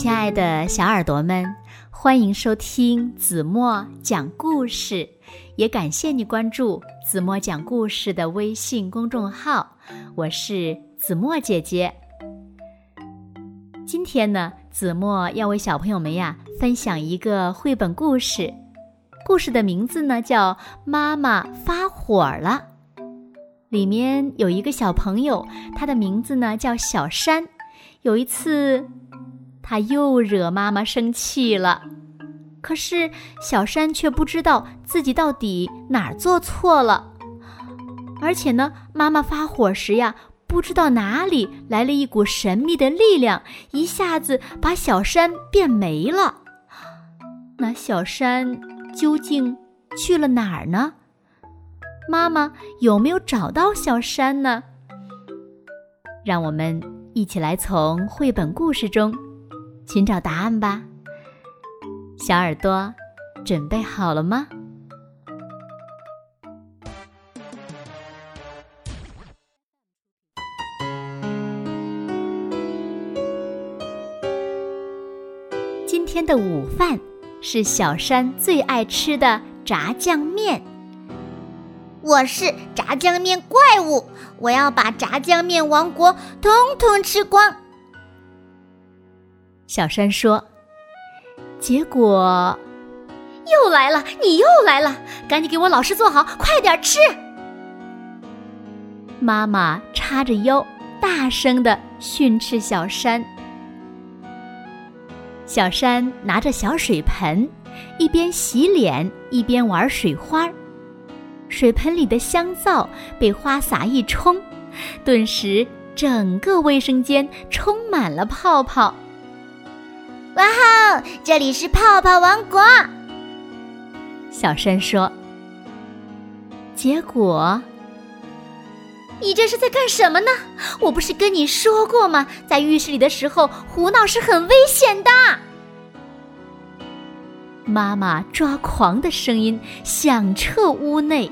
亲爱的小耳朵们，欢迎收听子墨讲故事，也感谢你关注子墨讲故事的微信公众号。我是子墨姐姐。今天呢，子墨要为小朋友们呀分享一个绘本故事，故事的名字呢叫《妈妈发火了》。里面有一个小朋友，他的名字呢叫小山。有一次，他又惹妈妈生气了，可是小山却不知道自己到底哪儿做错了。而且呢，妈妈发火时呀，不知道哪里来了一股神秘的力量，一下子把小山变没了。那小山究竟去了哪儿呢？妈妈有没有找到小山呢？让我们一起来从绘本故事中寻找答案吧。小耳朵，准备好了吗？今天的午饭是小山最爱吃的炸酱面。我是炸酱面怪物，我要把炸酱面王国统统吃光。小山说：“结果又来了，你又来了，赶紧给我老师坐好，快点吃。”妈妈叉着腰，大声的训斥小山。小山拿着小水盆，一边洗脸一边玩水花儿。水盆里的香皂被花洒一冲，顿时整个卫生间充满了泡泡。哇哦，这里是泡泡王国！小山说。结果，你这是在干什么呢？我不是跟你说过吗？在浴室里的时候胡闹是很危险的。妈妈抓狂的声音响彻屋内。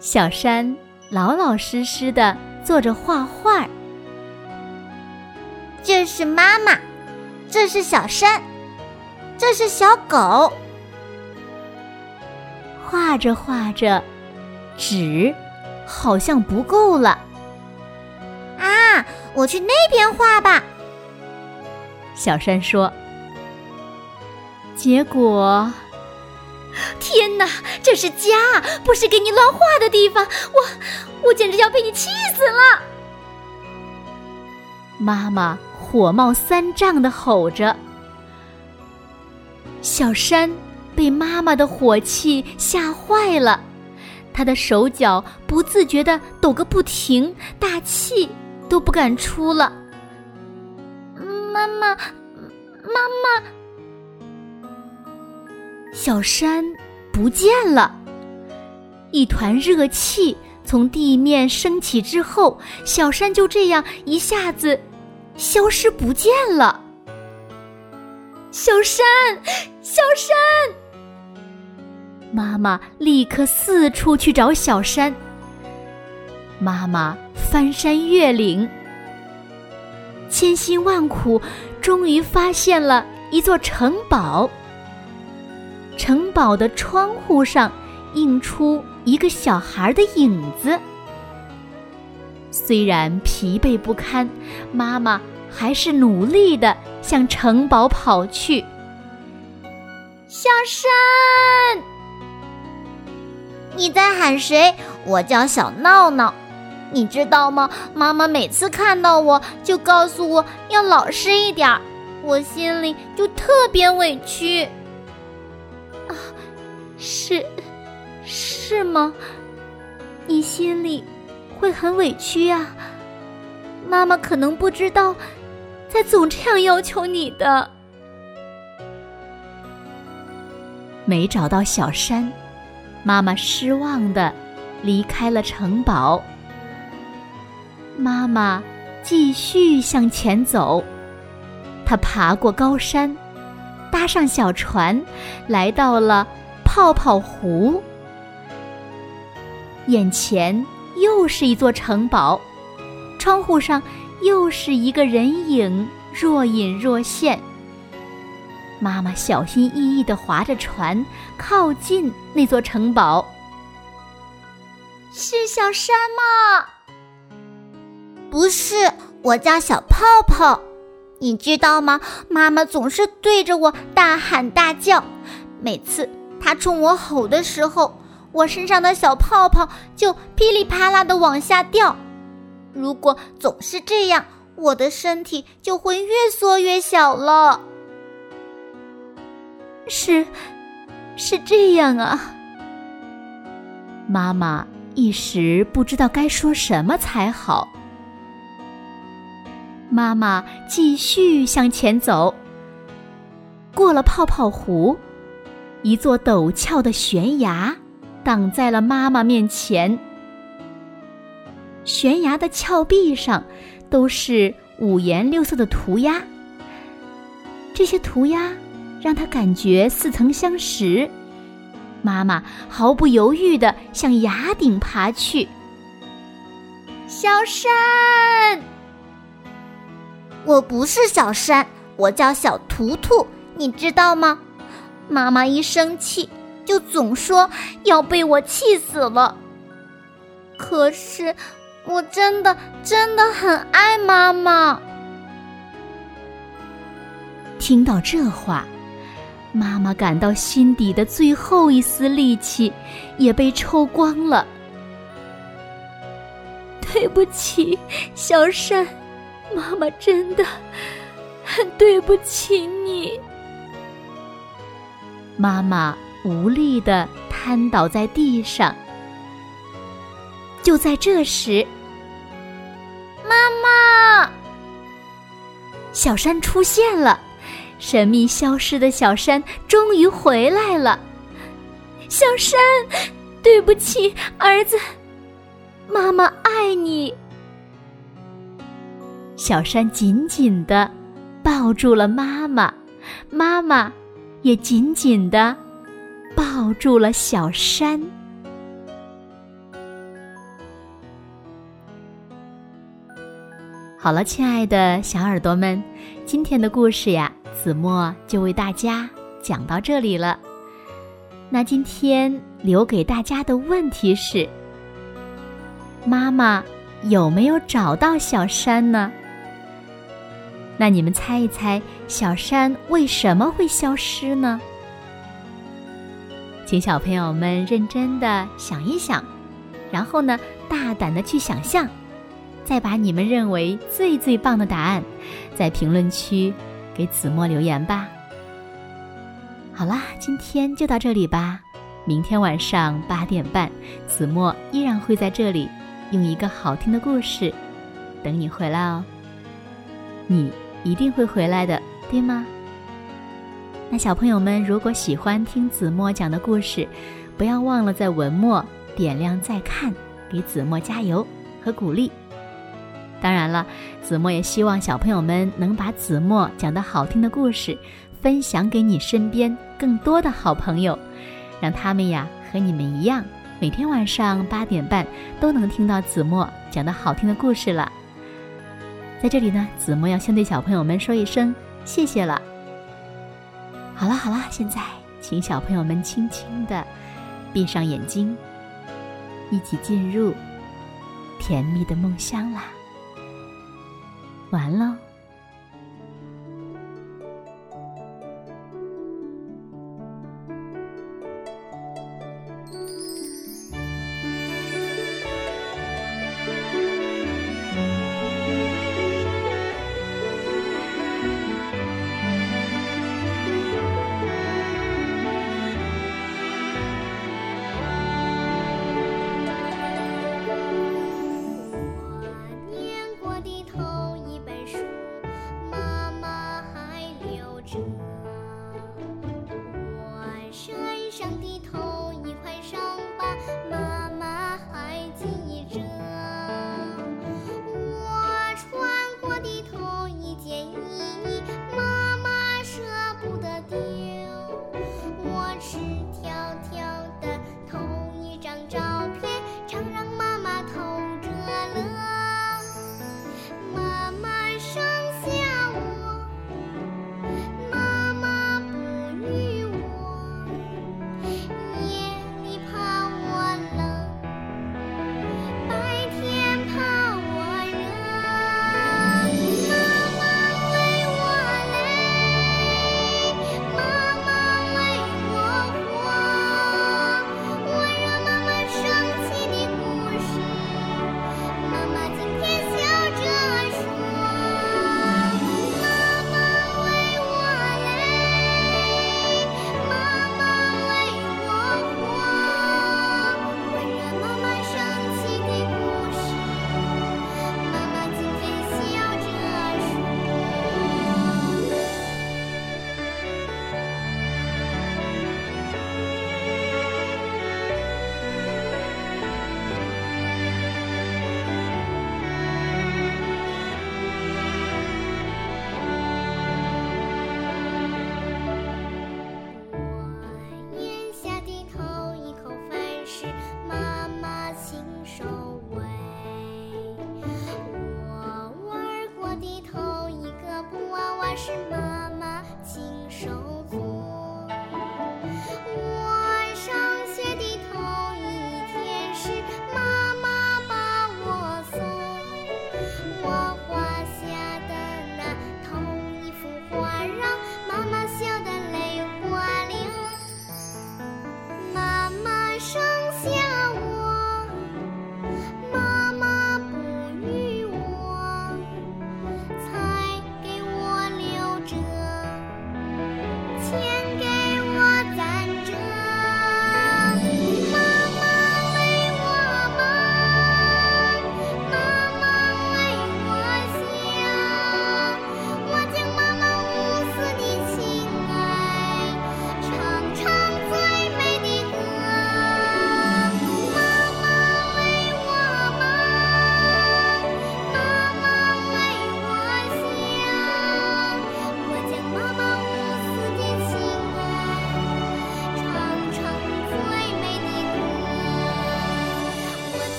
小山老老实实的坐着画画。这是妈妈，这是小山，这是小狗。画着画着，纸好像不够了。啊，我去那边画吧。小山说。结果。天哪，这是家，不是给你乱画的地方！我，我简直要被你气死了！妈妈火冒三丈的吼着。小山被妈妈的火气吓坏了，他的手脚不自觉的抖个不停，大气都不敢出了。妈妈，妈妈。小山不见了，一团热气从地面升起之后，小山就这样一下子消失不见了。小山，小山！妈妈立刻四处去找小山。妈妈翻山越岭，千辛万苦，终于发现了一座城堡。城堡的窗户上映出一个小孩的影子。虽然疲惫不堪，妈妈还是努力的向城堡跑去。小山，你在喊谁？我叫小闹闹。你知道吗？妈妈每次看到我就告诉我要老实一点儿，我心里就特别委屈。啊，是，是吗？你心里会很委屈呀。妈妈可能不知道，在总这样要求你的。没找到小山，妈妈失望的离开了城堡。妈妈继续向前走，她爬过高山。搭上小船，来到了泡泡湖。眼前又是一座城堡，窗户上又是一个人影，若隐若现。妈妈小心翼翼地划着船，靠近那座城堡。是小山吗？不是，我叫小泡泡。你知道吗？妈妈总是对着我大喊大叫，每次她冲我吼的时候，我身上的小泡泡就噼里啪啦的往下掉。如果总是这样，我的身体就会越缩越小了。是，是这样啊。妈妈一时不知道该说什么才好。妈妈继续向前走，过了泡泡湖，一座陡峭的悬崖挡在了妈妈面前。悬崖的峭壁上都是五颜六色的涂鸦，这些涂鸦让他感觉似曾相识。妈妈毫不犹豫地向崖顶爬去。小山。我不是小山，我叫小图图，你知道吗？妈妈一生气就总说要被我气死了。可是我真的真的很爱妈妈。听到这话，妈妈感到心底的最后一丝力气也被抽光了。对不起，小山。妈妈真的很对不起你。妈妈无力的瘫倒在地上。就在这时，小山出现了，神秘消失的小山终于回来了。小山，对不起，儿子，妈妈爱你。小山紧紧地抱住了妈妈，妈妈也紧紧地抱住了小山。好了，亲爱的小耳朵们，今天的故事呀，子墨就为大家讲到这里了。那今天留给大家的问题是：妈妈有没有找到小山呢？那你们猜一猜，小山为什么会消失呢？请小朋友们认真的想一想，然后呢，大胆的去想象，再把你们认为最最棒的答案，在评论区给子墨留言吧。好啦，今天就到这里吧。明天晚上八点半，子墨依然会在这里，用一个好听的故事等你回来哦。你。一定会回来的，对吗？那小朋友们，如果喜欢听子墨讲的故事，不要忘了在文末点亮再看，给子墨加油和鼓励。当然了，子墨也希望小朋友们能把子墨讲的好听的故事分享给你身边更多的好朋友，让他们呀和你们一样，每天晚上八点半都能听到子墨讲的好听的故事了。在这里呢，子墨要先对小朋友们说一声谢谢了。好了好了，现在请小朋友们轻轻的闭上眼睛，一起进入甜蜜的梦乡啦。完了。